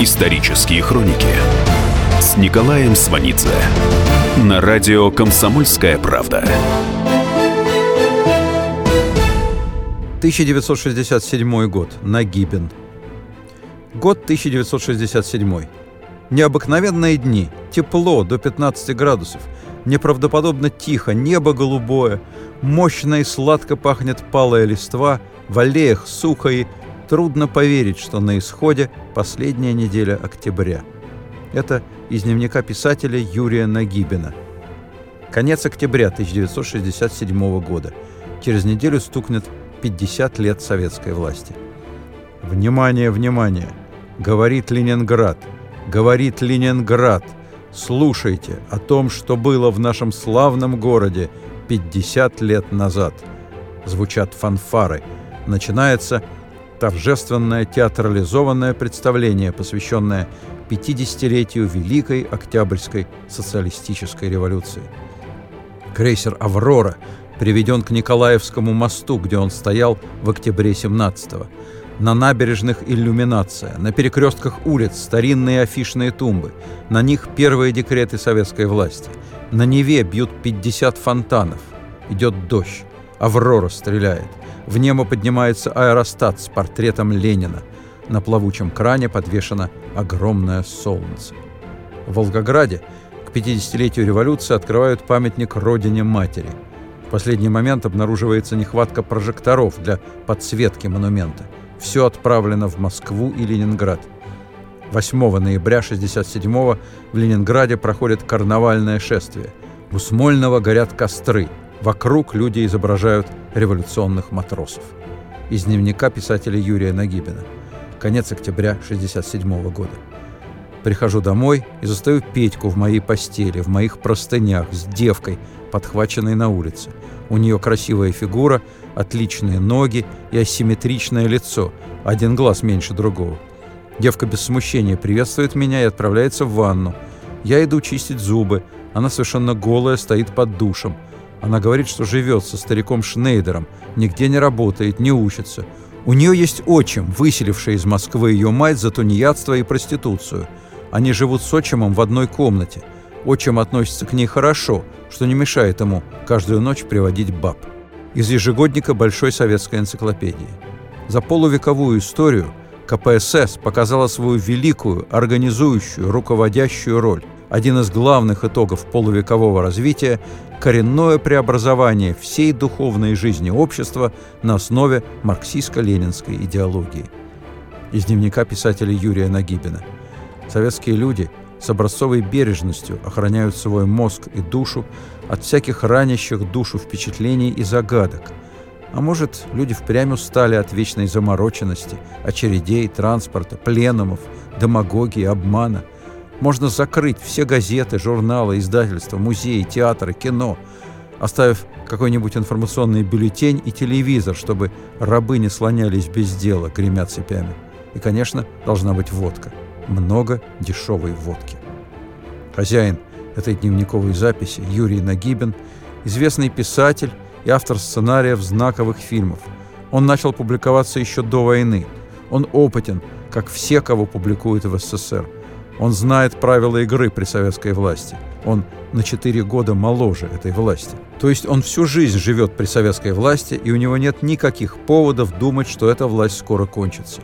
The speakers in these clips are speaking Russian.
Исторические хроники с Николаем Сванидзе на радио «Комсомольская правда». 1967 год. Нагибин. Год 1967. Необыкновенные дни. Тепло до 15 градусов. Неправдоподобно тихо. Небо голубое. Мощно и сладко пахнет палая листва. В аллеях сухо и трудно поверить, что на исходе последняя неделя октября. Это из дневника писателя Юрия Нагибина. Конец октября 1967 года. Через неделю стукнет 50 лет советской власти. Внимание, внимание! Говорит Ленинград. Говорит Ленинград. Слушайте о том, что было в нашем славном городе 50 лет назад. Звучат фанфары. Начинается торжественное театрализованное представление, посвященное 50-летию Великой Октябрьской социалистической революции. Крейсер «Аврора» приведен к Николаевскому мосту, где он стоял в октябре 17-го. На набережных иллюминация, на перекрестках улиц старинные афишные тумбы, на них первые декреты советской власти. На Неве бьют 50 фонтанов. Идет дождь. Аврора стреляет. В небо поднимается аэростат с портретом Ленина. На плавучем кране подвешено огромное солнце. В Волгограде к 50-летию революции открывают памятник Родине Матери – в последний момент обнаруживается нехватка прожекторов для подсветки монумента. Все отправлено в Москву и Ленинград. 8 ноября 1967 в Ленинграде проходит карнавальное шествие. У Смольного горят костры. Вокруг люди изображают революционных матросов. Из дневника писателя Юрия Нагибина. Конец октября 1967 года. Прихожу домой и застаю Петьку в моей постели, в моих простынях, с девкой, подхваченной на улице. У нее красивая фигура, отличные ноги и асимметричное лицо, один глаз меньше другого. Девка без смущения приветствует меня и отправляется в ванну. Я иду чистить зубы. Она совершенно голая, стоит под душем. Она говорит, что живет со стариком Шнейдером, нигде не работает, не учится. У нее есть отчим, выселивший из Москвы ее мать за тунеядство и проституцию – они живут с отчимом в одной комнате. Отчим относится к ней хорошо, что не мешает ему каждую ночь приводить баб. Из ежегодника Большой советской энциклопедии. За полувековую историю КПСС показала свою великую, организующую, руководящую роль. Один из главных итогов полувекового развития – коренное преобразование всей духовной жизни общества на основе марксистско-ленинской идеологии. Из дневника писателя Юрия Нагибина – Советские люди с образцовой бережностью охраняют свой мозг и душу от всяких ранящих душу впечатлений и загадок. А может, люди впрямь устали от вечной замороченности, очередей, транспорта, пленумов, демагогии, обмана. Можно закрыть все газеты, журналы, издательства, музеи, театры, кино, оставив какой-нибудь информационный бюллетень и телевизор, чтобы рабы не слонялись без дела, гремя цепями. И, конечно, должна быть водка – много дешевой водки. Хозяин этой дневниковой записи Юрий Нагибин, известный писатель и автор сценариев знаковых фильмов. Он начал публиковаться еще до войны. Он опытен, как все, кого публикуют в СССР. Он знает правила игры при советской власти. Он на 4 года моложе этой власти. То есть он всю жизнь живет при советской власти, и у него нет никаких поводов думать, что эта власть скоро кончится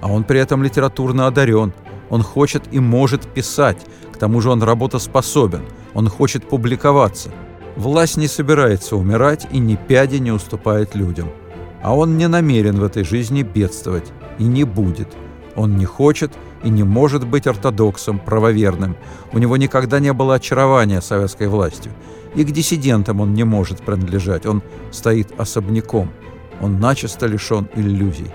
а он при этом литературно одарен. Он хочет и может писать, к тому же он работоспособен, он хочет публиковаться. Власть не собирается умирать и ни пяди не уступает людям. А он не намерен в этой жизни бедствовать и не будет. Он не хочет и не может быть ортодоксом, правоверным. У него никогда не было очарования советской властью. И к диссидентам он не может принадлежать, он стоит особняком. Он начисто лишен иллюзий.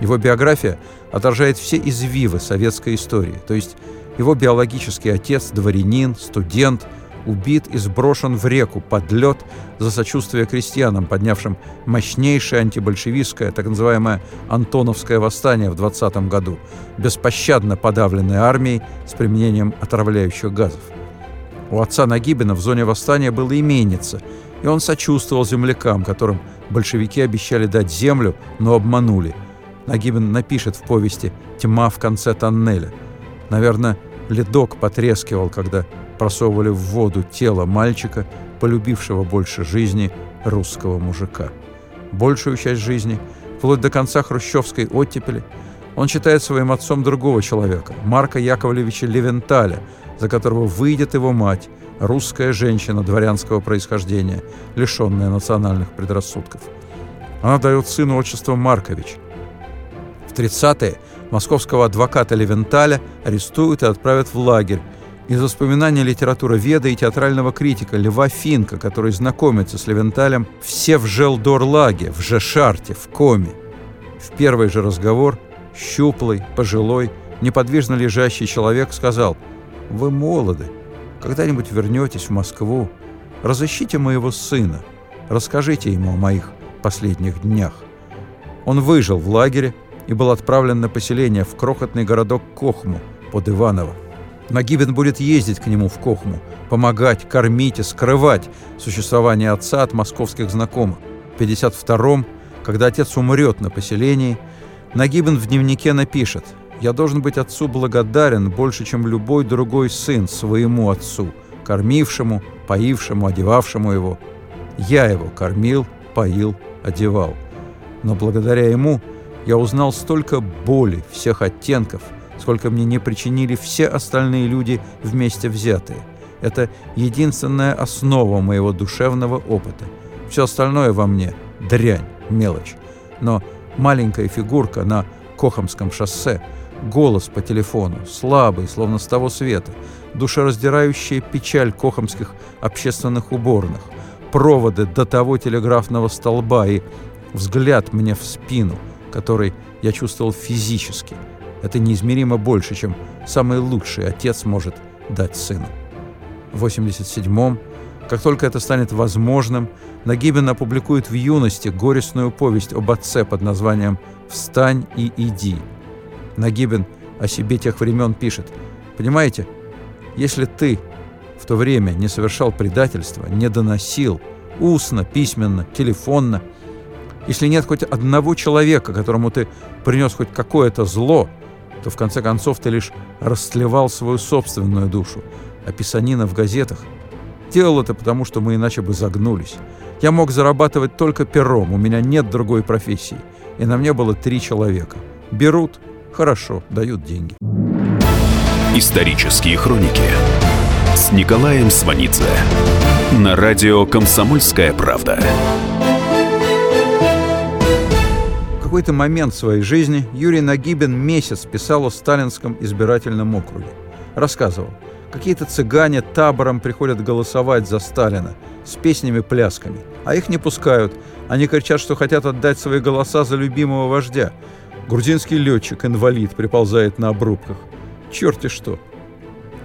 Его биография отражает все извивы советской истории, то есть его биологический отец, дворянин, студент, убит и сброшен в реку под лед за сочувствие крестьянам, поднявшим мощнейшее антибольшевистское, так называемое Антоновское восстание в 20 году, беспощадно подавленное армией с применением отравляющих газов. У отца Нагибина в зоне восстания было именица, и он сочувствовал землякам, которым большевики обещали дать землю, но обманули – Нагибин напишет в повести «Тьма в конце тоннеля». Наверное, ледок потрескивал, когда просовывали в воду тело мальчика, полюбившего больше жизни русского мужика. Большую часть жизни, вплоть до конца хрущевской оттепели, он считает своим отцом другого человека, Марка Яковлевича Левенталя, за которого выйдет его мать, русская женщина дворянского происхождения, лишенная национальных предрассудков. Она дает сыну отчество Маркович. В 30-е московского адвоката Левенталя арестуют и отправят в лагерь, из воспоминаний литературоведа и театрального критика Льва Финка, который знакомится с Левенталем все в Желдорлаге, в Жешарте, в Коме. В первый же разговор щуплый, пожилой, неподвижно лежащий человек сказал «Вы молоды, когда-нибудь вернетесь в Москву, разыщите моего сына, расскажите ему о моих последних днях». Он выжил в лагере и был отправлен на поселение в крохотный городок Кохму под Иваново. Нагибин будет ездить к нему в Кохму, помогать, кормить и скрывать существование отца от московских знакомых. В 52-м, когда отец умрет на поселении, Нагибин в дневнике напишет «Я должен быть отцу благодарен больше, чем любой другой сын своему отцу, кормившему, поившему, одевавшему его. Я его кормил, поил, одевал. Но благодаря ему я узнал столько боли всех оттенков – сколько мне не причинили все остальные люди вместе взятые. Это единственная основа моего душевного опыта. Все остальное во мне – дрянь, мелочь. Но маленькая фигурка на Кохамском шоссе, голос по телефону, слабый, словно с того света, душераздирающая печаль кохамских общественных уборных, проводы до того телеграфного столба и взгляд мне в спину, который я чувствовал физически – это неизмеримо больше, чем самый лучший отец может дать сыну. В 87-м, как только это станет возможным, Нагибин опубликует в юности горестную повесть об отце под названием «Встань и иди». Нагибин о себе тех времен пишет «Понимаете, если ты в то время не совершал предательства, не доносил, устно, письменно, телефонно, если нет хоть одного человека, которому ты принес хоть какое-то зло, то в конце концов ты лишь растлевал свою собственную душу, а писанина в газетах делал это потому, что мы иначе бы загнулись. Я мог зарабатывать только пером, у меня нет другой профессии, и на мне было три человека. Берут, хорошо, дают деньги. Исторические хроники с Николаем Сванидзе на радио «Комсомольская правда» какой-то момент своей жизни Юрий Нагибин месяц писал о сталинском избирательном округе. Рассказывал, какие-то цыгане табором приходят голосовать за Сталина с песнями-плясками, а их не пускают. Они кричат, что хотят отдать свои голоса за любимого вождя. Грузинский летчик-инвалид приползает на обрубках. Черти что.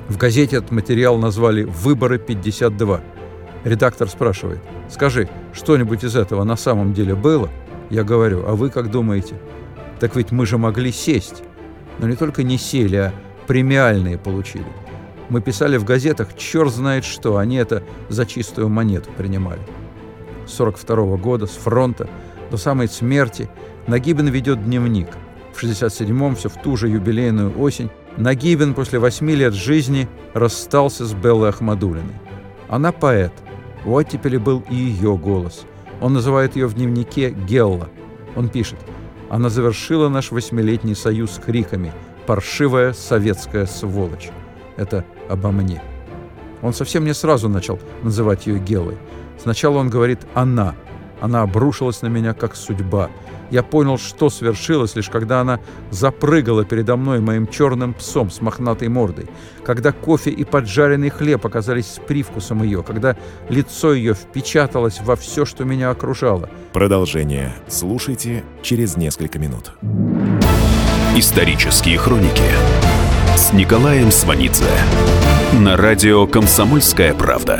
В газете этот материал назвали «Выборы 52». Редактор спрашивает, скажи, что-нибудь из этого на самом деле было – я говорю, а вы как думаете? Так ведь мы же могли сесть. Но не только не сели, а премиальные получили. Мы писали в газетах черт знает что, они это за чистую монету принимали. С 42 -го года, с фронта до самой смерти Нагибин ведет дневник. В 67-м, все в ту же юбилейную осень, Нагибин после восьми лет жизни расстался с Беллой Ахмадулиной. Она поэт. У оттепели был и ее голос – он называет ее в дневнике Гелла. Он пишет, «Она завершила наш восьмилетний союз криками «Паршивая советская сволочь». Это обо мне». Он совсем не сразу начал называть ее Геллой. Сначала он говорит «она». Она обрушилась на меня, как судьба – я понял, что свершилось, лишь когда она запрыгала передо мной моим черным псом с мохнатой мордой, когда кофе и поджаренный хлеб оказались с привкусом ее, когда лицо ее впечаталось во все, что меня окружало. Продолжение слушайте через несколько минут. Исторические хроники с Николаем Сванидзе на радио «Комсомольская правда».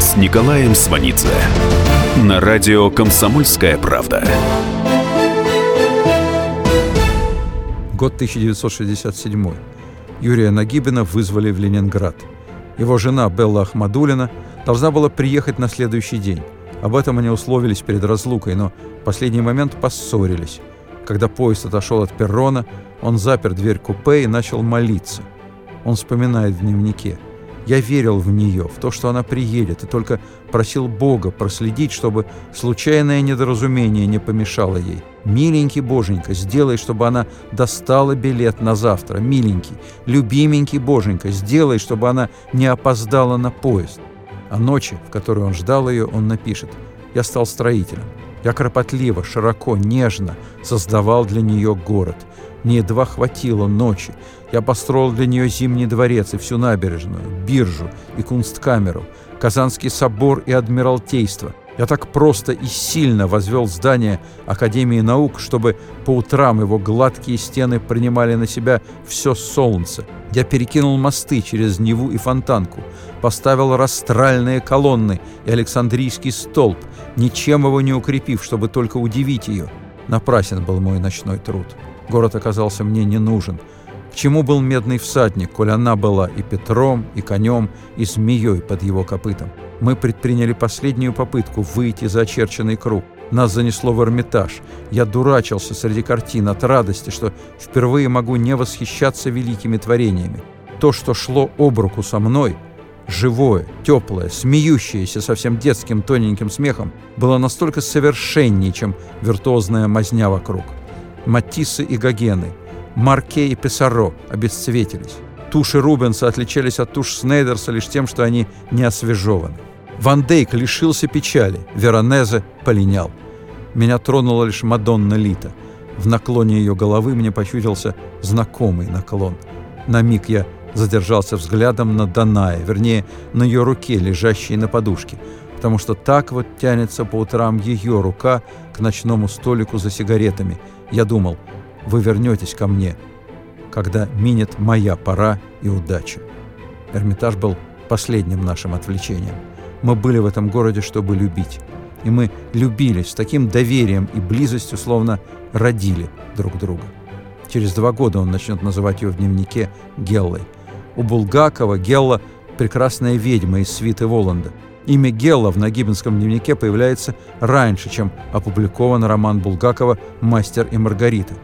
с Николаем Сванидзе на радио «Комсомольская правда». Год 1967. Юрия Нагибина вызвали в Ленинград. Его жена Белла Ахмадулина должна была приехать на следующий день. Об этом они условились перед разлукой, но в последний момент поссорились. Когда поезд отошел от перрона, он запер дверь купе и начал молиться. Он вспоминает в дневнике – я верил в нее, в то, что она приедет, и только просил Бога проследить, чтобы случайное недоразумение не помешало ей. Миленький Боженька, сделай, чтобы она достала билет на завтра. Миленький, любименький Боженька, сделай, чтобы она не опоздала на поезд. А ночи, в которой он ждал ее, он напишет «Я стал строителем. Я кропотливо, широко, нежно создавал для нее город. Мне едва хватило ночи. Я построил для нее Зимний дворец и всю набережную, биржу и кунсткамеру, Казанский собор и Адмиралтейство. Я так просто и сильно возвел здание Академии наук, чтобы по утрам его гладкие стены принимали на себя все солнце. Я перекинул мосты через Неву и Фонтанку, поставил растральные колонны и Александрийский столб, ничем его не укрепив, чтобы только удивить ее. Напрасен был мой ночной труд. Город оказался мне не нужен. К чему был медный всадник, коль она была и Петром, и конем, и змеей под его копытом? Мы предприняли последнюю попытку выйти за очерченный круг. Нас занесло в Эрмитаж. Я дурачился среди картин от радости, что впервые могу не восхищаться великими творениями. То, что шло об руку со мной, живое, теплое, смеющееся совсем детским тоненьким смехом, было настолько совершеннее, чем виртуозная мазня вокруг. Матиссы и Гогены, Марке и Писаро обесцветились. Туши Рубенса отличались от туш Снейдерса лишь тем, что они не освежеваны. Ван Дейк лишился печали, Веронезе полинял. Меня тронула лишь Мадонна Лита. В наклоне ее головы мне почудился знакомый наклон. На миг я задержался взглядом на Данае, вернее, на ее руке, лежащей на подушке, потому что так вот тянется по утрам ее рука к ночному столику за сигаретами – я думал, вы вернетесь ко мне, когда минет моя пора и удача. Эрмитаж был последним нашим отвлечением. Мы были в этом городе, чтобы любить. И мы любились с таким доверием и близостью, словно родили друг друга. Через два года он начнет называть ее в дневнике Геллой. У Булгакова Гелла – прекрасная ведьма из свиты Воланда – Имя Гелла в Нагибинском дневнике появляется раньше, чем опубликован роман Булгакова «Мастер и Маргарита».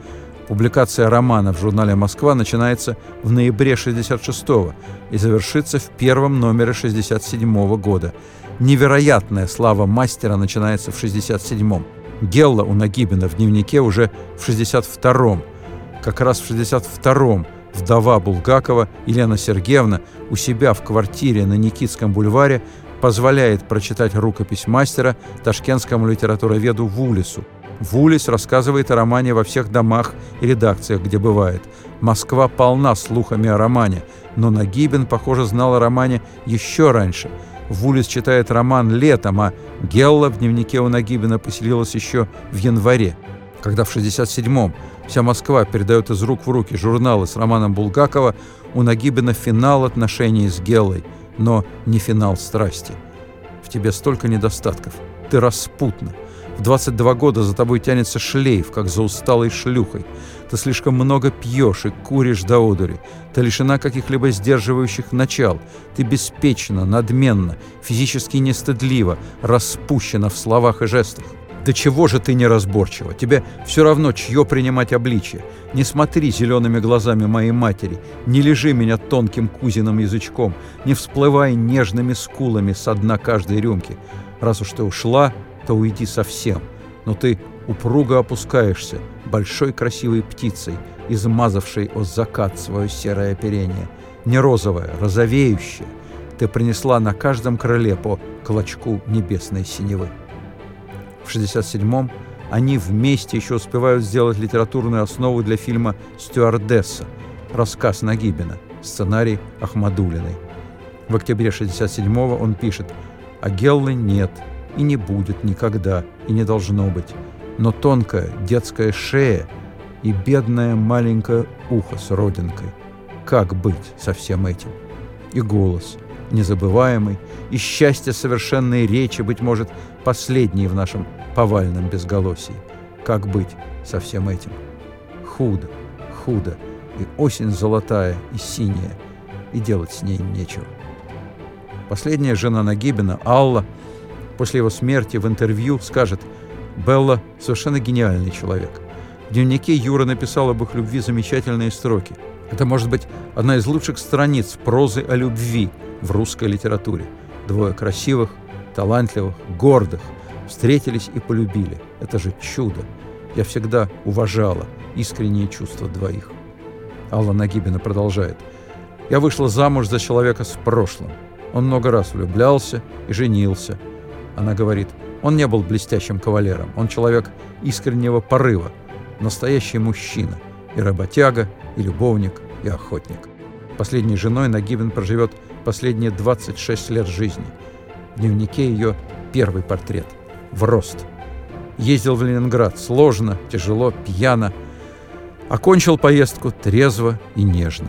Публикация романа в журнале «Москва» начинается в ноябре 66-го и завершится в первом номере 67-го года. Невероятная слава мастера начинается в 67-м. Гелла у Нагибина в дневнике уже в 62-м. Как раз в 62-м вдова Булгакова Елена Сергеевна у себя в квартире на Никитском бульваре позволяет прочитать рукопись мастера ташкентскому литературоведу Вулису. Вулис рассказывает о романе во всех домах и редакциях, где бывает. Москва полна слухами о романе, но Нагибин, похоже, знал о романе еще раньше. Вулис читает роман летом, а Гелла в дневнике у Нагибина поселилась еще в январе. Когда в 67-м вся Москва передает из рук в руки журналы с романом Булгакова, у Нагибина финал отношений с Геллой – но не финал страсти. В тебе столько недостатков. Ты распутна. В 22 года за тобой тянется шлейф, как за усталой шлюхой. Ты слишком много пьешь и куришь до одури. Ты лишена каких-либо сдерживающих начал. Ты беспечна, надменна, физически нестыдлива, распущена в словах и жестах. Да чего же ты неразборчива? Тебе все равно, чье принимать обличие. Не смотри зелеными глазами моей матери, не лежи меня тонким кузиным язычком, не всплывай нежными скулами со дна каждой рюмки. Раз уж ты ушла, то уйди совсем. Но ты упруго опускаешься, большой красивой птицей, измазавшей о закат свое серое оперение. Не розовое, розовеющее. ты принесла на каждом крыле по клочку небесной синевы. В 67-м они вместе еще успевают сделать литературную основу для фильма «Стюардесса», рассказ Нагибина, сценарий Ахмадулиной. В октябре 67-го он пишет «А Геллы нет и не будет никогда, и не должно быть, но тонкая детская шея и бедное маленькое ухо с родинкой. Как быть со всем этим? И голос, незабываемый, и счастье совершенной речи, быть может, последний в нашем повальном безголосии. Как быть со всем этим? Худо, худо, и осень золотая и синяя, и делать с ней нечего. Последняя жена Нагибина, Алла, после его смерти в интервью скажет «Белла – совершенно гениальный человек. В дневнике Юра написал об их любви замечательные строки. Это может быть одна из лучших страниц прозы о любви в русской литературе. Двое красивых, талантливых, гордых встретились и полюбили. Это же чудо. Я всегда уважала искренние чувства двоих. Алла Нагибина продолжает. «Я вышла замуж за человека с прошлым. Он много раз влюблялся и женился. Она говорит, он не был блестящим кавалером, он человек искреннего порыва, настоящий мужчина, и работяга, и любовник, и охотник. Последней женой Нагибин проживет последние 26 лет жизни. В дневнике ее первый портрет. В рост. Ездил в Ленинград сложно, тяжело, пьяно. Окончил поездку трезво и нежно.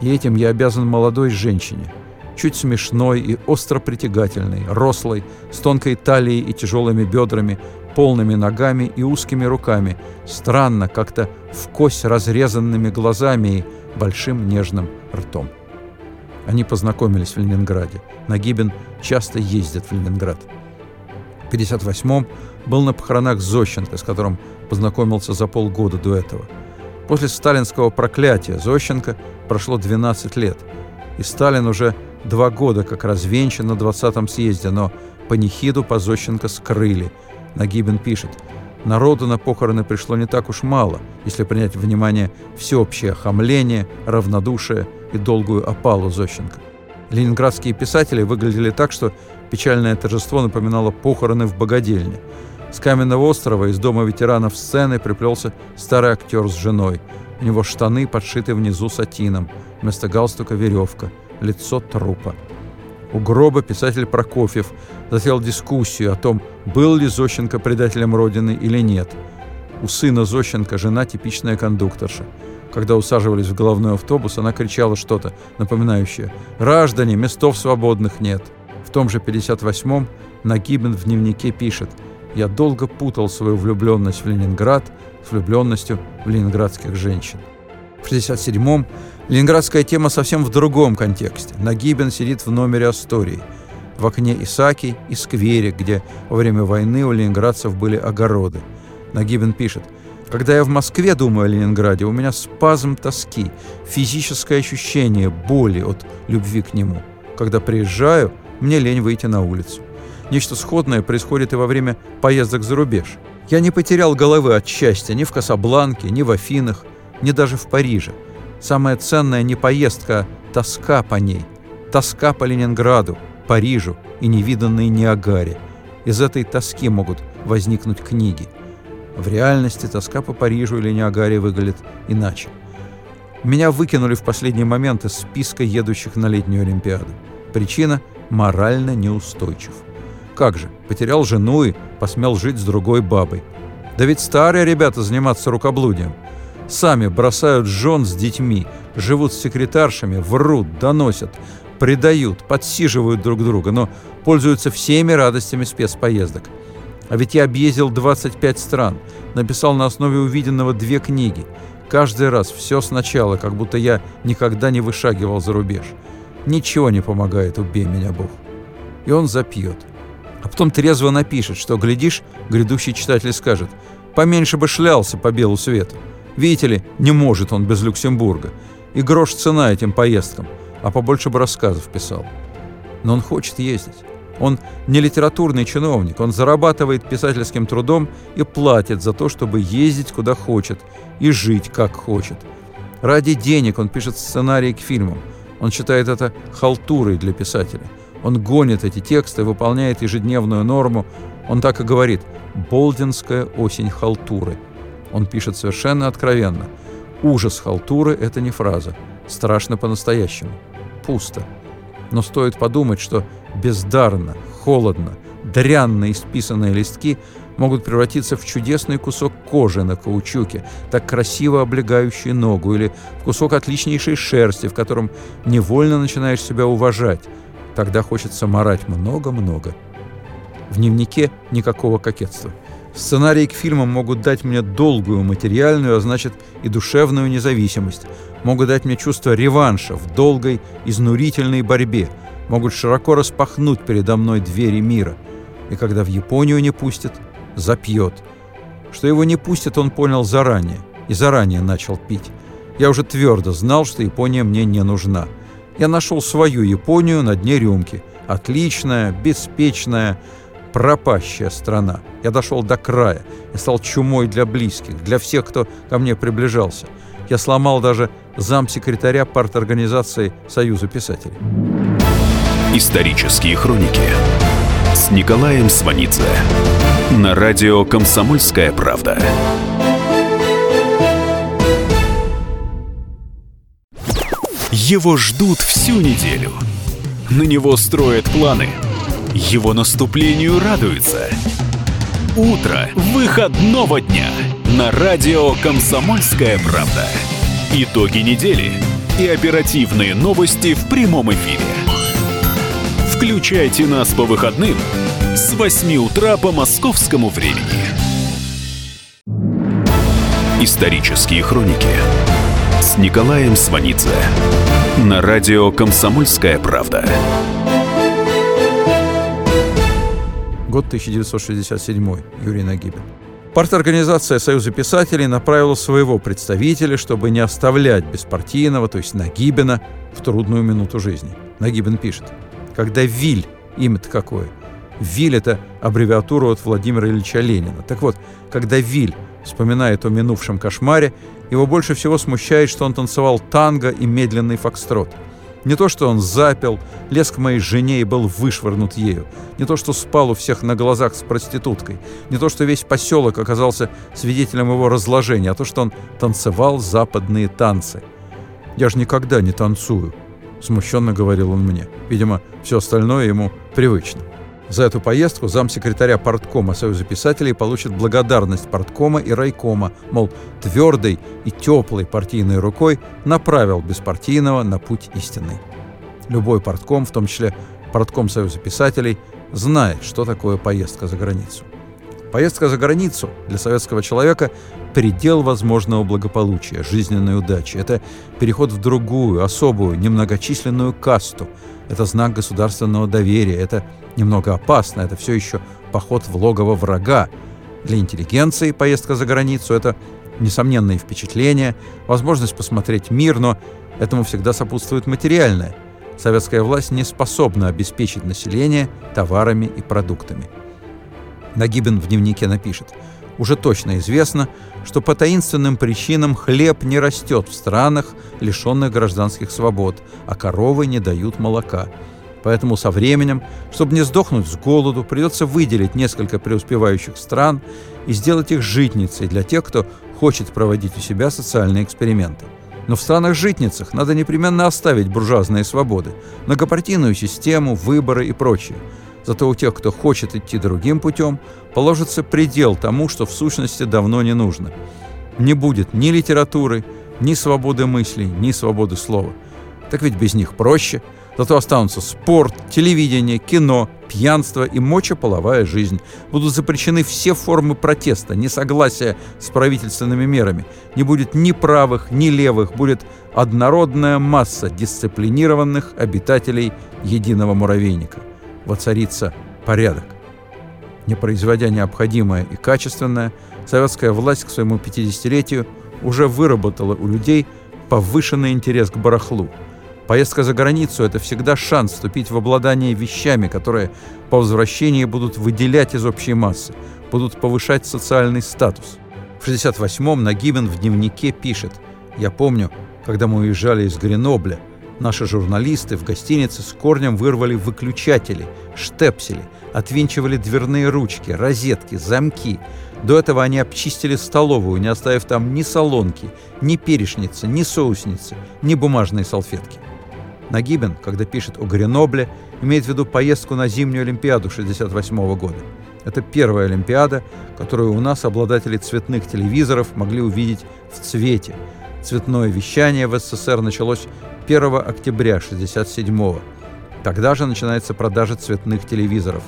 И этим я обязан молодой женщине – чуть смешной и остро притягательной, рослой, с тонкой талией и тяжелыми бедрами, полными ногами и узкими руками, странно, как-то в кость разрезанными глазами и большим нежным ртом. Они познакомились в Ленинграде. Нагибин часто ездит в Ленинград. В 1958-м был на похоронах Зощенко, с которым познакомился за полгода до этого. После сталинского проклятия Зощенко прошло 12 лет, и Сталин уже два года как развенчан на 20-м съезде, но панихиду Позощенко скрыли. Нагибин пишет, народу на похороны пришло не так уж мало, если принять внимание всеобщее хамление, равнодушие и долгую опалу Зощенко. Ленинградские писатели выглядели так, что печальное торжество напоминало похороны в богадельне. С каменного острова из дома ветеранов сцены приплелся старый актер с женой. У него штаны подшиты внизу сатином, вместо галстука веревка – лицо трупа. У гроба писатель Прокофьев затеял дискуссию о том, был ли Зощенко предателем Родины или нет. У сына Зощенко жена типичная кондукторша. Когда усаживались в головной автобус, она кричала что-то, напоминающее «Граждане, местов свободных нет». В том же 58-м Нагибин в дневнике пишет «Я долго путал свою влюбленность в Ленинград с влюбленностью в ленинградских женщин». В 67-м ленинградская тема совсем в другом контексте. Нагибин сидит в номере Астории. В окне Исаки и сквере, где во время войны у ленинградцев были огороды. Нагибин пишет, «Когда я в Москве думаю о Ленинграде, у меня спазм тоски, физическое ощущение боли от любви к нему. Когда приезжаю, мне лень выйти на улицу. Нечто сходное происходит и во время поездок за рубеж. Я не потерял головы от счастья ни в Касабланке, ни в Афинах, ни даже в Париже. Самая ценная не поездка, а тоска по ней. Тоска по Ленинграду, Парижу и невиданной Ниагаре. Из этой тоски могут возникнуть книги. В реальности тоска по Парижу или Ниагаре выглядит иначе. Меня выкинули в последний момент из списка едущих на летнюю Олимпиаду. Причина – морально неустойчив. Как же, потерял жену и посмел жить с другой бабой. Да ведь старые ребята заниматься рукоблудием – Сами бросают жен с детьми, живут с секретаршами, врут, доносят, предают, подсиживают друг друга, но пользуются всеми радостями спецпоездок. А ведь я объездил 25 стран, написал на основе увиденного две книги. Каждый раз все сначала, как будто я никогда не вышагивал за рубеж. Ничего не помогает, убей меня Бог. И он запьет. А потом трезво напишет, что, глядишь, грядущий читатель скажет, поменьше бы шлялся по белу свету. Видите ли, не может он без Люксембурга. И грош цена этим поездкам, а побольше бы рассказов писал. Но он хочет ездить. Он не литературный чиновник, он зарабатывает писательским трудом и платит за то, чтобы ездить куда хочет и жить как хочет. Ради денег он пишет сценарии к фильмам. Он считает это халтурой для писателя. Он гонит эти тексты, выполняет ежедневную норму. Он так и говорит «Болдинская осень халтуры». Он пишет совершенно откровенно. Ужас халтуры – это не фраза. Страшно по-настоящему. Пусто. Но стоит подумать, что бездарно, холодно, дрянно исписанные листки могут превратиться в чудесный кусок кожи на каучуке, так красиво облегающий ногу, или в кусок отличнейшей шерсти, в котором невольно начинаешь себя уважать. Тогда хочется марать много-много. В дневнике никакого кокетства. Сценарии к фильмам могут дать мне долгую материальную, а значит и душевную независимость. Могут дать мне чувство реванша в долгой, изнурительной борьбе. Могут широко распахнуть передо мной двери мира. И когда в Японию не пустят, запьет. Что его не пустят, он понял заранее. И заранее начал пить. Я уже твердо знал, что Япония мне не нужна. Я нашел свою Японию на дне рюмки. Отличная, беспечная, пропащая страна. Я дошел до края и стал чумой для близких, для всех, кто ко мне приближался. Я сломал даже замсекретаря парторганизации Союза писателей. Исторические хроники с Николаем Сванидзе на радио «Комсомольская правда». Его ждут всю неделю. На него строят планы. Его наступлению радуются. Утро выходного дня на радио «Комсомольская правда». Итоги недели и оперативные новости в прямом эфире. Включайте нас по выходным с 8 утра по московскому времени. Исторические хроники с Николаем Сванидзе на радио «Комсомольская правда». Год 1967. Юрий Нагибин. Парторганизация Союза писателей направила своего представителя, чтобы не оставлять беспартийного, то есть Нагибина, в трудную минуту жизни. Нагибин пишет, когда Виль, имя-то какое, Виль – это аббревиатура от Владимира Ильича Ленина. Так вот, когда Виль вспоминает о минувшем кошмаре, его больше всего смущает, что он танцевал танго и медленный фокстрот. Не то, что он запил, лез к моей жене и был вышвырнут ею. Не то, что спал у всех на глазах с проституткой. Не то, что весь поселок оказался свидетелем его разложения, а то, что он танцевал западные танцы. «Я же никогда не танцую», — смущенно говорил он мне. Видимо, все остальное ему привычно. За эту поездку замсекретаря парткома Союза писателей получит благодарность парткома и райкома, мол, твердой и теплой партийной рукой направил беспартийного на путь истинный. Любой партком, в том числе партком Союза писателей, знает, что такое поездка за границу. Поездка за границу для советского человека – предел возможного благополучия, жизненной удачи. Это переход в другую, особую, немногочисленную касту. Это знак государственного доверия. Это немного опасно, это все еще поход в логово врага. Для интеллигенции поездка за границу – это несомненные впечатления, возможность посмотреть мир, но этому всегда сопутствует материальное. Советская власть не способна обеспечить население товарами и продуктами. Нагибин в дневнике напишет – уже точно известно, что по таинственным причинам хлеб не растет в странах, лишенных гражданских свобод, а коровы не дают молока. Поэтому со временем, чтобы не сдохнуть с голоду, придется выделить несколько преуспевающих стран и сделать их житницей для тех, кто хочет проводить у себя социальные эксперименты. Но в странах-житницах надо непременно оставить буржуазные свободы, многопартийную систему, выборы и прочее. Зато у тех, кто хочет идти другим путем, положится предел тому, что в сущности давно не нужно. Не будет ни литературы, ни свободы мыслей, ни свободы слова. Так ведь без них проще – Зато останутся спорт, телевидение, кино, пьянство и мочеполовая жизнь. Будут запрещены все формы протеста, несогласия с правительственными мерами. Не будет ни правых, ни левых. Будет однородная масса дисциплинированных обитателей единого муравейника. Воцарится порядок. Не производя необходимое и качественное, советская власть к своему 50-летию уже выработала у людей повышенный интерес к барахлу – Поездка за границу – это всегда шанс вступить в обладание вещами, которые по возвращении будут выделять из общей массы, будут повышать социальный статус. В 68-м Нагибин в дневнике пишет «Я помню, когда мы уезжали из Гренобля, Наши журналисты в гостинице с корнем вырвали выключатели, штепсели, отвинчивали дверные ручки, розетки, замки. До этого они обчистили столовую, не оставив там ни солонки, ни перешницы, ни соусницы, ни бумажные салфетки. Нагибин, когда пишет о Гренобле, имеет в виду поездку на зимнюю Олимпиаду 1968 года. Это первая Олимпиада, которую у нас обладатели цветных телевизоров могли увидеть в цвете. Цветное вещание в СССР началось 1 октября 1967 Тогда же начинается продажа цветных телевизоров.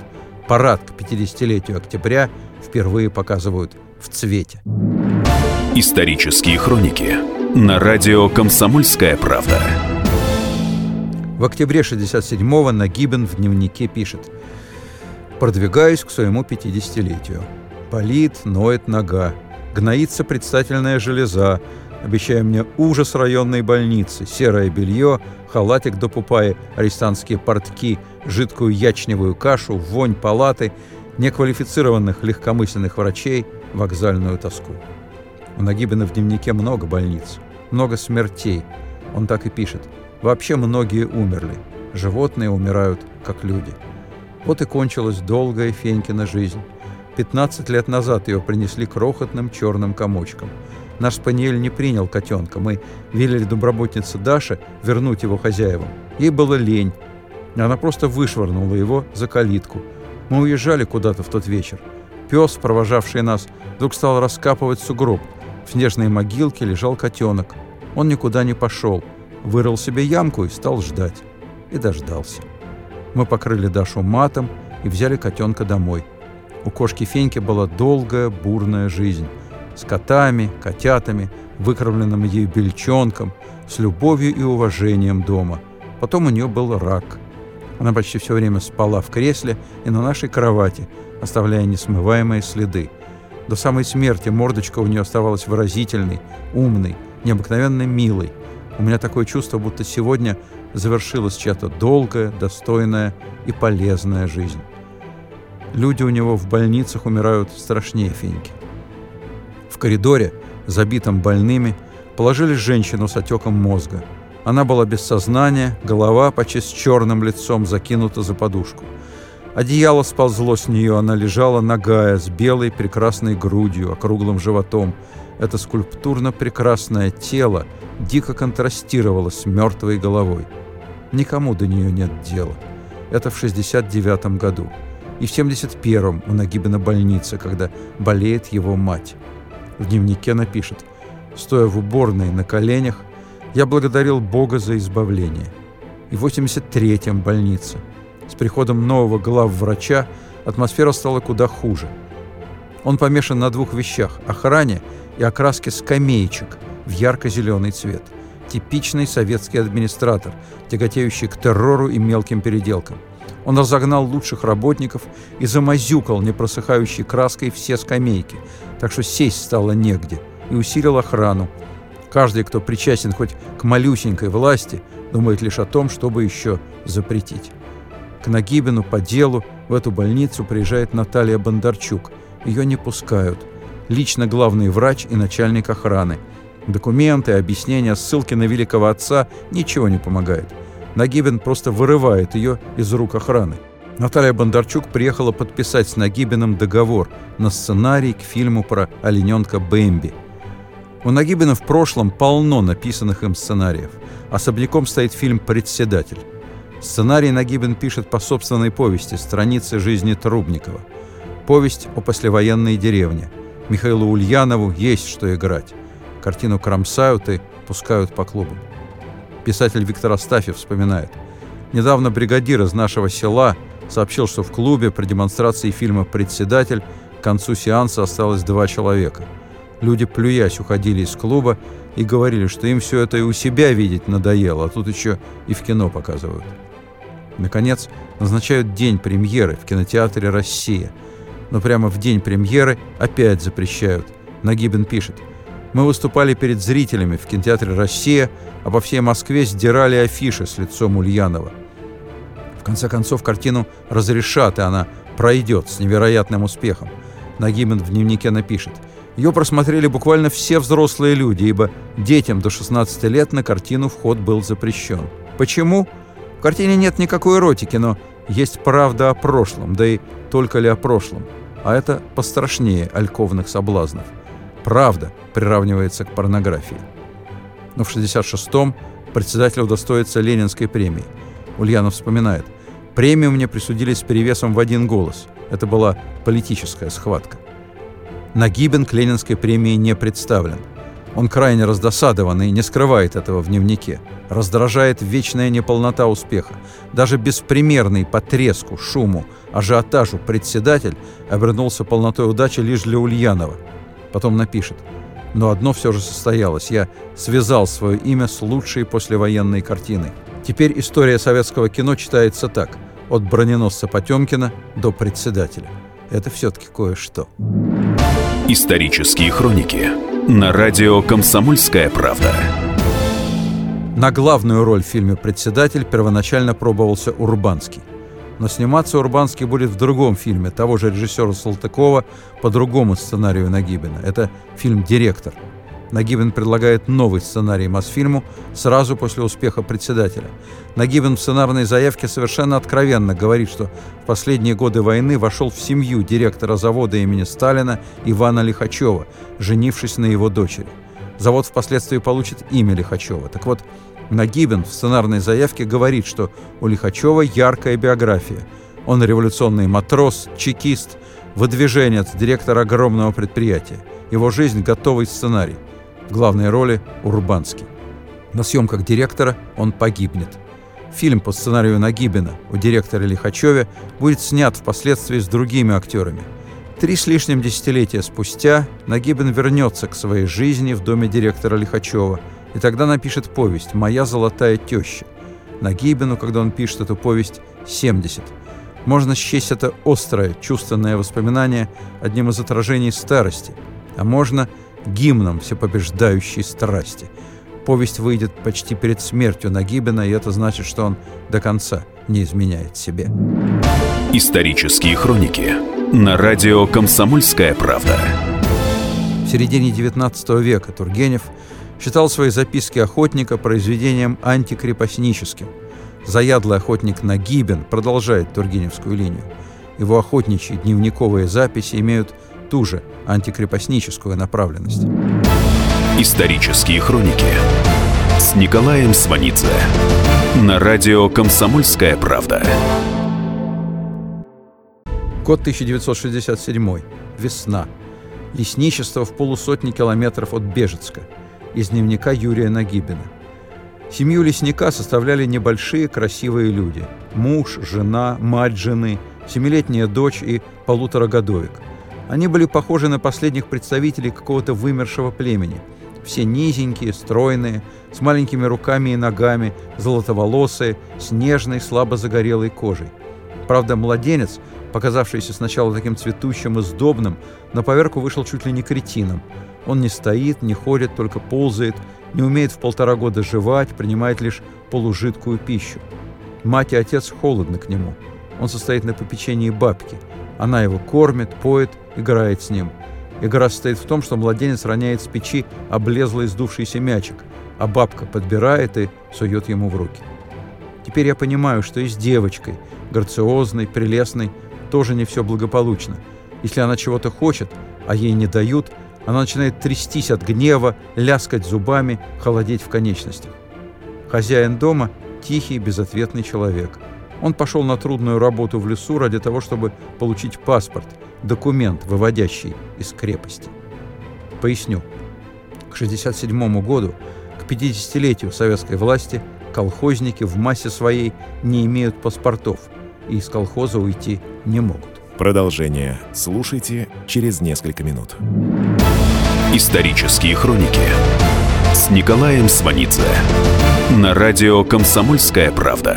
Парад к 50-летию октября впервые показывают в цвете. Исторические хроники на радио «Комсомольская правда». В октябре 67-го Нагибин в дневнике пишет «Продвигаюсь к своему 50-летию. Полит, ноет нога, гноится предстательная железа, обещая мне ужас районной больницы, серое белье, халатик до пупаи, арестантские портки, жидкую ячневую кашу, вонь палаты, неквалифицированных легкомысленных врачей, вокзальную тоску. У Нагибина в дневнике много больниц, много смертей. Он так и пишет – Вообще многие умерли. Животные умирают, как люди. Вот и кончилась долгая Фенькина жизнь. 15 лет назад ее принесли крохотным черным комочком. Наш спаниель не принял котенка. Мы велели домработнице Даше вернуть его хозяевам. Ей было лень. Она просто вышвырнула его за калитку. Мы уезжали куда-то в тот вечер. Пес, провожавший нас, вдруг стал раскапывать сугроб. В снежной могилке лежал котенок. Он никуда не пошел – вырыл себе ямку и стал ждать. И дождался. Мы покрыли Дашу матом и взяли котенка домой. У кошки Феньки была долгая, бурная жизнь. С котами, котятами, выкормленным ею бельчонком, с любовью и уважением дома. Потом у нее был рак. Она почти все время спала в кресле и на нашей кровати, оставляя несмываемые следы. До самой смерти мордочка у нее оставалась выразительной, умной, необыкновенно милой – у меня такое чувство, будто сегодня завершилась чья-то долгая, достойная и полезная жизнь. Люди у него в больницах умирают страшнее Феньки. В коридоре, забитом больными, положили женщину с отеком мозга. Она была без сознания, голова почти с черным лицом закинута за подушку. Одеяло сползло с нее, она лежала нагая, с белой прекрасной грудью, округлым животом. Это скульптурно прекрасное тело дико контрастировало с мертвой головой. Никому до нее нет дела. Это в 69 году. И в 71-м у Нагибина больница, когда болеет его мать. В дневнике напишет «Стоя в уборной на коленях, я благодарил Бога за избавление». И в 83-м больнице. С приходом нового главврача атмосфера стала куда хуже. Он помешан на двух вещах – охране и окраске скамеечек – в ярко-зеленый цвет. Типичный советский администратор, тяготеющий к террору и мелким переделкам. Он разогнал лучших работников и замазюкал непросыхающей краской все скамейки, так что сесть стало негде, и усилил охрану. Каждый, кто причастен хоть к малюсенькой власти, думает лишь о том, чтобы еще запретить. К Нагибину по делу в эту больницу приезжает Наталья Бондарчук. Ее не пускают. Лично главный врач и начальник охраны – Документы, объяснения, ссылки на великого отца ничего не помогает. Нагибин просто вырывает ее из рук охраны. Наталья Бондарчук приехала подписать с Нагибиным договор на сценарий к фильму про олененка Бэмби. У Нагибина в прошлом полно написанных им сценариев. Особняком стоит фильм «Председатель». Сценарий Нагибин пишет по собственной повести «Страницы жизни Трубникова». Повесть о послевоенной деревне. Михаилу Ульянову есть что играть. Картину кромсают и пускают по клубам. Писатель Виктор Астафьев вспоминает. Недавно бригадир из нашего села сообщил, что в клубе при демонстрации фильма «Председатель» к концу сеанса осталось два человека. Люди, плюясь, уходили из клуба и говорили, что им все это и у себя видеть надоело, а тут еще и в кино показывают. Наконец, назначают день премьеры в кинотеатре «Россия». Но прямо в день премьеры опять запрещают. Нагибин пишет – мы выступали перед зрителями в кинотеатре «Россия», а по всей Москве сдирали афиши с лицом Ульянова. Конце концов, картину разрешат, и она пройдет с невероятным успехом. Нагимин в дневнике напишет. Ее просмотрели буквально все взрослые люди, ибо детям до 16 лет на картину вход был запрещен. Почему? В картине нет никакой эротики, но есть правда о прошлом, да и только ли о прошлом. А это пострашнее альковных соблазнов. Правда приравнивается к порнографии. Но в 66-м председатель удостоится Ленинской премии. Ульянов вспоминает. Премию мне присудили с перевесом в один голос. Это была политическая схватка. Нагибин к Ленинской премии не представлен. Он крайне раздосадован и не скрывает этого в дневнике. Раздражает вечная неполнота успеха. Даже беспримерный по треску, шуму, ажиотажу председатель обернулся полнотой удачи лишь для Ульянова. Потом напишет. Но одно все же состоялось. Я связал свое имя с лучшей послевоенной картиной. Теперь история советского кино читается так. От броненосца Потемкина до председателя. Это все-таки кое-что. Исторические хроники на радио «Комсомольская правда». На главную роль в фильме «Председатель» первоначально пробовался Урбанский. Но сниматься Урбанский будет в другом фильме того же режиссера Салтыкова по другому сценарию Нагибина. Это фильм «Директор». Нагибин предлагает новый сценарий Мосфильму сразу после успеха «Председателя». Нагибин в сценарной заявке совершенно откровенно говорит, что в последние годы войны вошел в семью директора завода имени Сталина Ивана Лихачева, женившись на его дочери. Завод впоследствии получит имя Лихачева. Так вот, Нагибин в сценарной заявке говорит, что у Лихачева яркая биография. Он революционный матрос, чекист, выдвиженец, директор огромного предприятия. Его жизнь – готовый сценарий. В главной роли – Урбанский. На съемках директора он погибнет. Фильм по сценарию Нагибина у директора Лихачеве будет снят впоследствии с другими актерами. Три с лишним десятилетия спустя Нагибин вернется к своей жизни в доме директора Лихачева – и тогда напишет повесть «Моя золотая теща». Нагибину, когда он пишет эту повесть, 70. Можно счесть это острое, чувственное воспоминание одним из отражений старости, а можно гимном всепобеждающей страсти. Повесть выйдет почти перед смертью Нагибина, и это значит, что он до конца не изменяет себе. Исторические хроники на радио «Комсомольская правда». В середине XIX века Тургенев – считал свои записки охотника произведением антикрепостническим. Заядлый охотник Нагибин продолжает Тургеневскую линию. Его охотничьи дневниковые записи имеют ту же антикрепостническую направленность. Исторические хроники с Николаем Сванидзе на радио «Комсомольская правда». Год 1967. Весна. Лесничество в полусотни километров от Бежецка – из дневника Юрия Нагибина. Семью лесника составляли небольшие красивые люди. Муж, жена, мать жены, семилетняя дочь и полуторагодовик. Они были похожи на последних представителей какого-то вымершего племени. Все низенькие, стройные, с маленькими руками и ногами, золотоволосые, с нежной, слабо загорелой кожей. Правда, младенец, показавшийся сначала таким цветущим и сдобным, на поверку вышел чуть ли не кретином – он не стоит, не ходит, только ползает, не умеет в полтора года жевать, принимает лишь полужидкую пищу. Мать и отец холодны к нему. Он состоит на попечении бабки. Она его кормит, поет, играет с ним. Игра состоит в том, что младенец роняет с печи облезлый сдувшийся мячик, а бабка подбирает и сует ему в руки. Теперь я понимаю, что и с девочкой, грациозной, прелестной, тоже не все благополучно. Если она чего-то хочет, а ей не дают – она начинает трястись от гнева, ляскать зубами, холодеть в конечностях. Хозяин дома – тихий, безответный человек. Он пошел на трудную работу в лесу ради того, чтобы получить паспорт, документ, выводящий из крепости. Поясню. К 1967 году, к 50-летию советской власти, колхозники в массе своей не имеют паспортов и из колхоза уйти не могут. Продолжение слушайте через несколько минут. Исторические хроники с Николаем Сванидзе на радио «Комсомольская правда».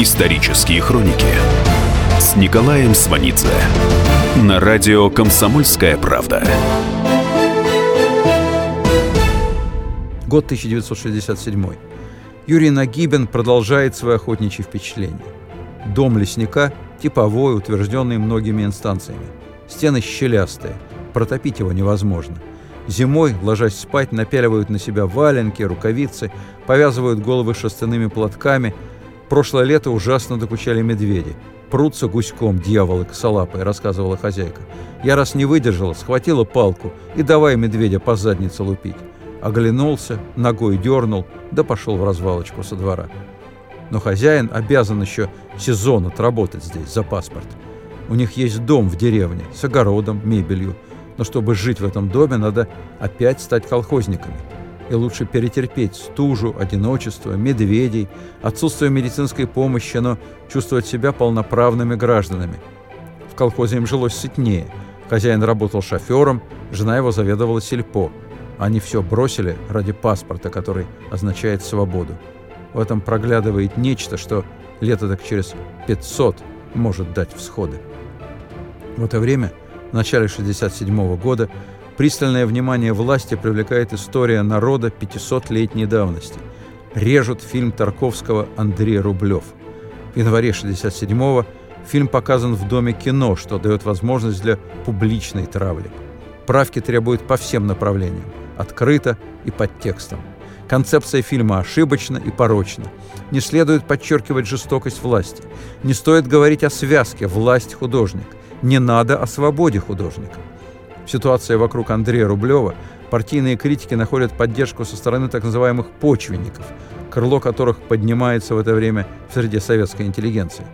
Исторические хроники с Николаем Сванидзе на радио «Комсомольская правда». Год 1967. Юрий Нагибин продолжает свои охотничьи впечатления. Дом лесника типовой, утвержденный многими инстанциями. Стены щелястые, протопить его невозможно. Зимой, ложась спать, напяливают на себя валенки, рукавицы, повязывают головы шерстяными платками. Прошлое лето ужасно докучали медведи. Прутся гуськом дьяволы косолапые, рассказывала хозяйка. Я раз не выдержала, схватила палку и давай медведя по заднице лупить. Оглянулся, ногой дернул, да пошел в развалочку со двора. Но хозяин обязан еще сезон отработать здесь за паспорт. У них есть дом в деревне с огородом, мебелью. Но чтобы жить в этом доме, надо опять стать колхозниками. И лучше перетерпеть стужу, одиночество, медведей, отсутствие медицинской помощи, но чувствовать себя полноправными гражданами. В колхозе им жилось сытнее. Хозяин работал шофером, жена его заведовала сельпо. Они все бросили ради паспорта, который означает свободу. В этом проглядывает нечто, что лето так через 500 может дать всходы. В это время, в начале 1967 года, пристальное внимание власти привлекает история народа 500-летней давности. Режут фильм Тарковского «Андрей Рублев». В январе 1967 фильм показан в Доме кино, что дает возможность для публичной травли. Правки требуют по всем направлениям, открыто и под текстом. Концепция фильма ошибочна и порочна. Не следует подчеркивать жестокость власти. Не стоит говорить о связке власть-художник. Не надо о свободе художника. Ситуация вокруг Андрея Рублева партийные критики находят поддержку со стороны так называемых почвенников, крыло которых поднимается в это время в среде советской интеллигенции.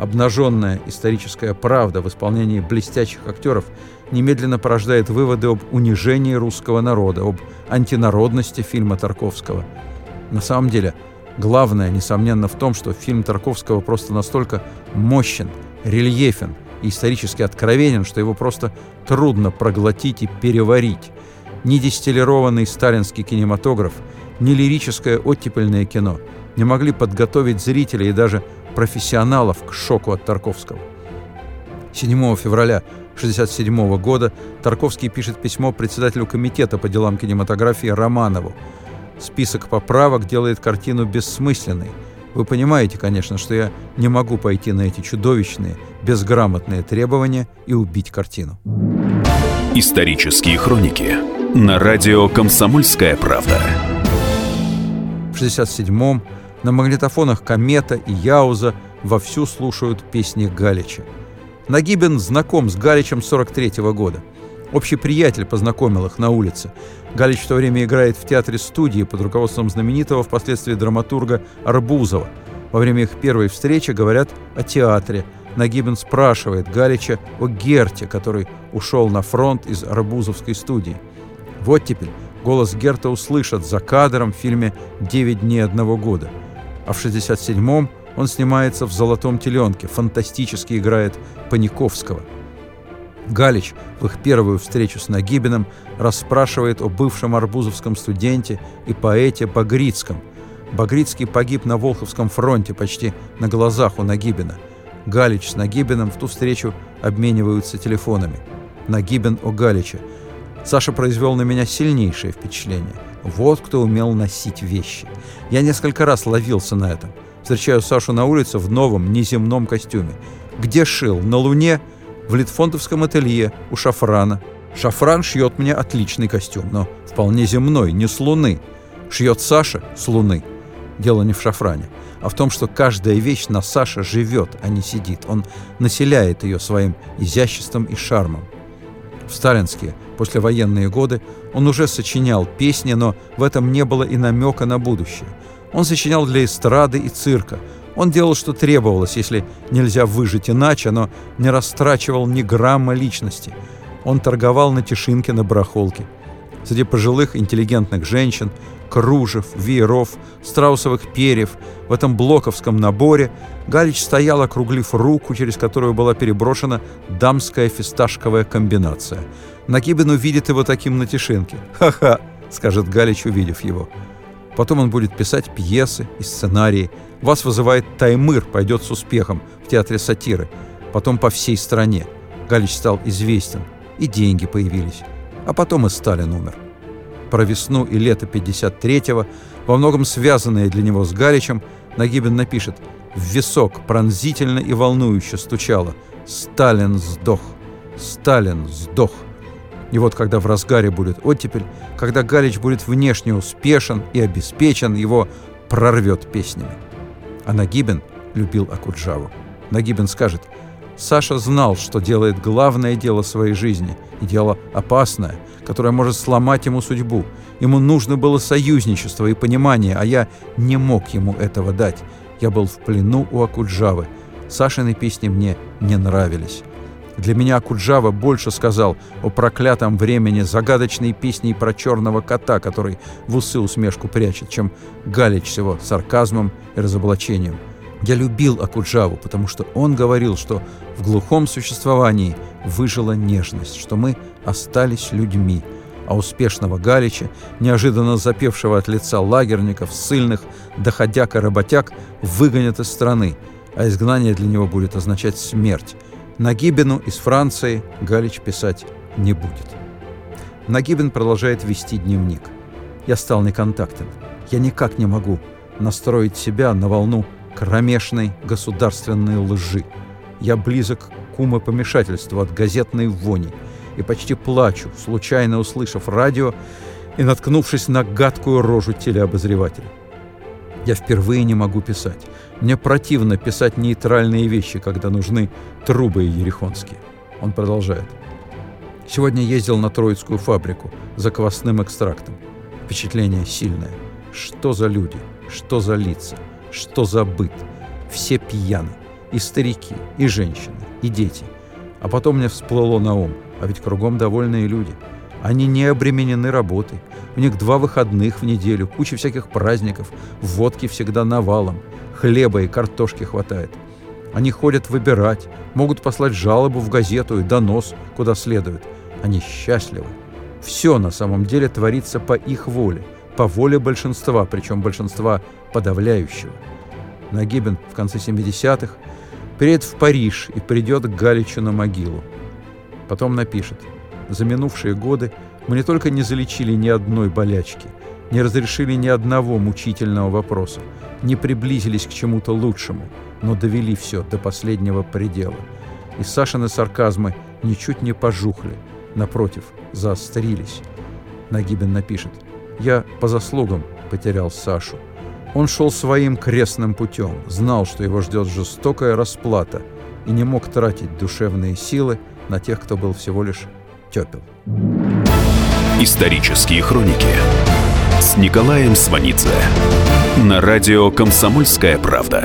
Обнаженная историческая правда в исполнении блестящих актеров немедленно порождает выводы об унижении русского народа, об антинародности фильма Тарковского. На самом деле, главное, несомненно, в том, что фильм Тарковского просто настолько мощен, рельефен исторически откровенен, что его просто трудно проглотить и переварить. Ни дистиллированный сталинский кинематограф, ни лирическое оттепельное кино не могли подготовить зрителей и даже профессионалов к шоку от Тарковского. 7 февраля 1967 года Тарковский пишет письмо председателю комитета по делам кинематографии Романову. Список поправок делает картину бессмысленной. Вы понимаете, конечно, что я не могу пойти на эти чудовищные, безграмотные требования и убить картину. Исторические хроники на радио «Комсомольская правда». В 1967-м на магнитофонах «Комета» и «Яуза» вовсю слушают песни Галича. Нагибин знаком с Галичем 43 -го года. Общий приятель познакомил их на улице. Галич в то время играет в театре студии под руководством знаменитого впоследствии драматурга Арбузова. Во время их первой встречи говорят о театре. Нагибин спрашивает Галича о Герте, который ушел на фронт из Арбузовской студии. Вот теперь голос Герта услышат за кадром в фильме «Девять дней одного года». А в 67-м он снимается в «Золотом теленке», фантастически играет Паниковского. Галич в их первую встречу с Нагибиным расспрашивает о бывшем арбузовском студенте и поэте Багрицком. Багрицкий погиб на Волховском фронте почти на глазах у Нагибина. Галич с Нагибиным в ту встречу обмениваются телефонами. Нагибин о Галиче. Саша произвел на меня сильнейшее впечатление. Вот кто умел носить вещи. Я несколько раз ловился на этом. Встречаю Сашу на улице в новом неземном костюме. Где шил? На Луне? В Литфонтовском ателье у Шафрана. Шафран шьет мне отличный костюм, но вполне земной, не с Луны. Шьет Саша с Луны. Дело не в Шафране, а в том, что каждая вещь на Саше живет, а не сидит. Он населяет ее своим изяществом и шармом. В сталинские, послевоенные годы он уже сочинял песни, но в этом не было и намека на будущее – он сочинял для эстрады и цирка. Он делал, что требовалось, если нельзя выжить иначе, но не растрачивал ни грамма личности. Он торговал на Тишинке на барахолке. Среди пожилых интеллигентных женщин, кружев, вееров, страусовых перьев, в этом блоковском наборе Галич стоял, округлив руку, через которую была переброшена дамская фисташковая комбинация. Нагибин увидит его таким на тишинке. «Ха-ха!» — скажет Галич, увидев его. Потом он будет писать пьесы и сценарии. Вас вызывает Таймыр, пойдет с успехом в театре сатиры. Потом по всей стране. Галич стал известен. И деньги появились. А потом и Сталин умер. Про весну и лето 53-го, во многом связанные для него с Галичем, Нагибин напишет «В висок пронзительно и волнующе стучало «Сталин сдох! Сталин сдох!» И вот когда в разгаре будет оттепель, когда Галич будет внешне успешен и обеспечен, его прорвет песнями. А Нагибин любил Акуджаву. Нагибин скажет, Саша знал, что делает главное дело своей жизни, и дело опасное, которое может сломать ему судьбу. Ему нужно было союзничество и понимание, а я не мог ему этого дать. Я был в плену у Акуджавы. Сашины песни мне не нравились. Для меня Куджава больше сказал о проклятом времени загадочной песни про черного кота, который в усы усмешку прячет, чем Галич с его сарказмом и разоблачением. Я любил Акуджаву, потому что он говорил, что в глухом существовании выжила нежность, что мы остались людьми, а успешного Галича, неожиданно запевшего от лица лагерников, ссыльных, доходяк и работяг, выгонят из страны, а изгнание для него будет означать смерть, Нагибину из Франции Галич писать не будет. Нагибин продолжает вести дневник. «Я стал неконтактен. Я никак не могу настроить себя на волну кромешной государственной лжи. Я близок к умопомешательству от газетной вони и почти плачу, случайно услышав радио и наткнувшись на гадкую рожу телеобозревателя. Я впервые не могу писать. Мне противно писать нейтральные вещи, когда нужны трубы ерехонские. Он продолжает. Сегодня ездил на Троицкую фабрику за квасным экстрактом. Впечатление сильное. Что за люди? Что за лица? Что за быт? Все пьяны. И старики, и женщины, и дети. А потом мне всплыло на ум. А ведь кругом довольные люди. Они не обременены работой. У них два выходных в неделю, куча всяких праздников, водки всегда навалом, хлеба и картошки хватает. Они ходят выбирать, могут послать жалобу в газету и донос, куда следует. Они счастливы. Все на самом деле творится по их воле, по воле большинства, причем большинства подавляющего. Нагибин в конце 70-х приедет в Париж и придет к Галичу на могилу. Потом напишет. За минувшие годы мы не только не залечили ни одной болячки, не разрешили ни одного мучительного вопроса, не приблизились к чему-то лучшему, но довели все до последнего предела. И Сашины сарказмы ничуть не пожухли, напротив, заострились. Нагибин напишет «Я по заслугам потерял Сашу. Он шел своим крестным путем, знал, что его ждет жестокая расплата и не мог тратить душевные силы на тех, кто был всего лишь тепел». Исторические хроники с Николаем Сванидзе на радио «Комсомольская правда».